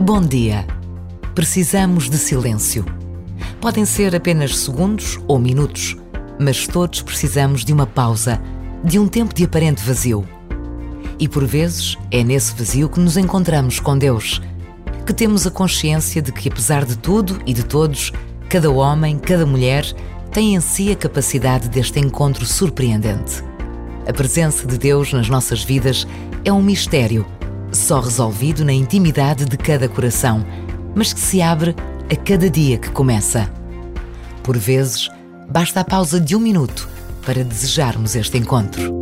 Bom dia. Precisamos de silêncio. Podem ser apenas segundos ou minutos, mas todos precisamos de uma pausa, de um tempo de aparente vazio. E por vezes é nesse vazio que nos encontramos com Deus, que temos a consciência de que, apesar de tudo e de todos, cada homem, cada mulher tem em si a capacidade deste encontro surpreendente. A presença de Deus nas nossas vidas é um mistério, só resolvido na intimidade de cada coração, mas que se abre a cada dia que começa. Por vezes, basta a pausa de um minuto para desejarmos este encontro.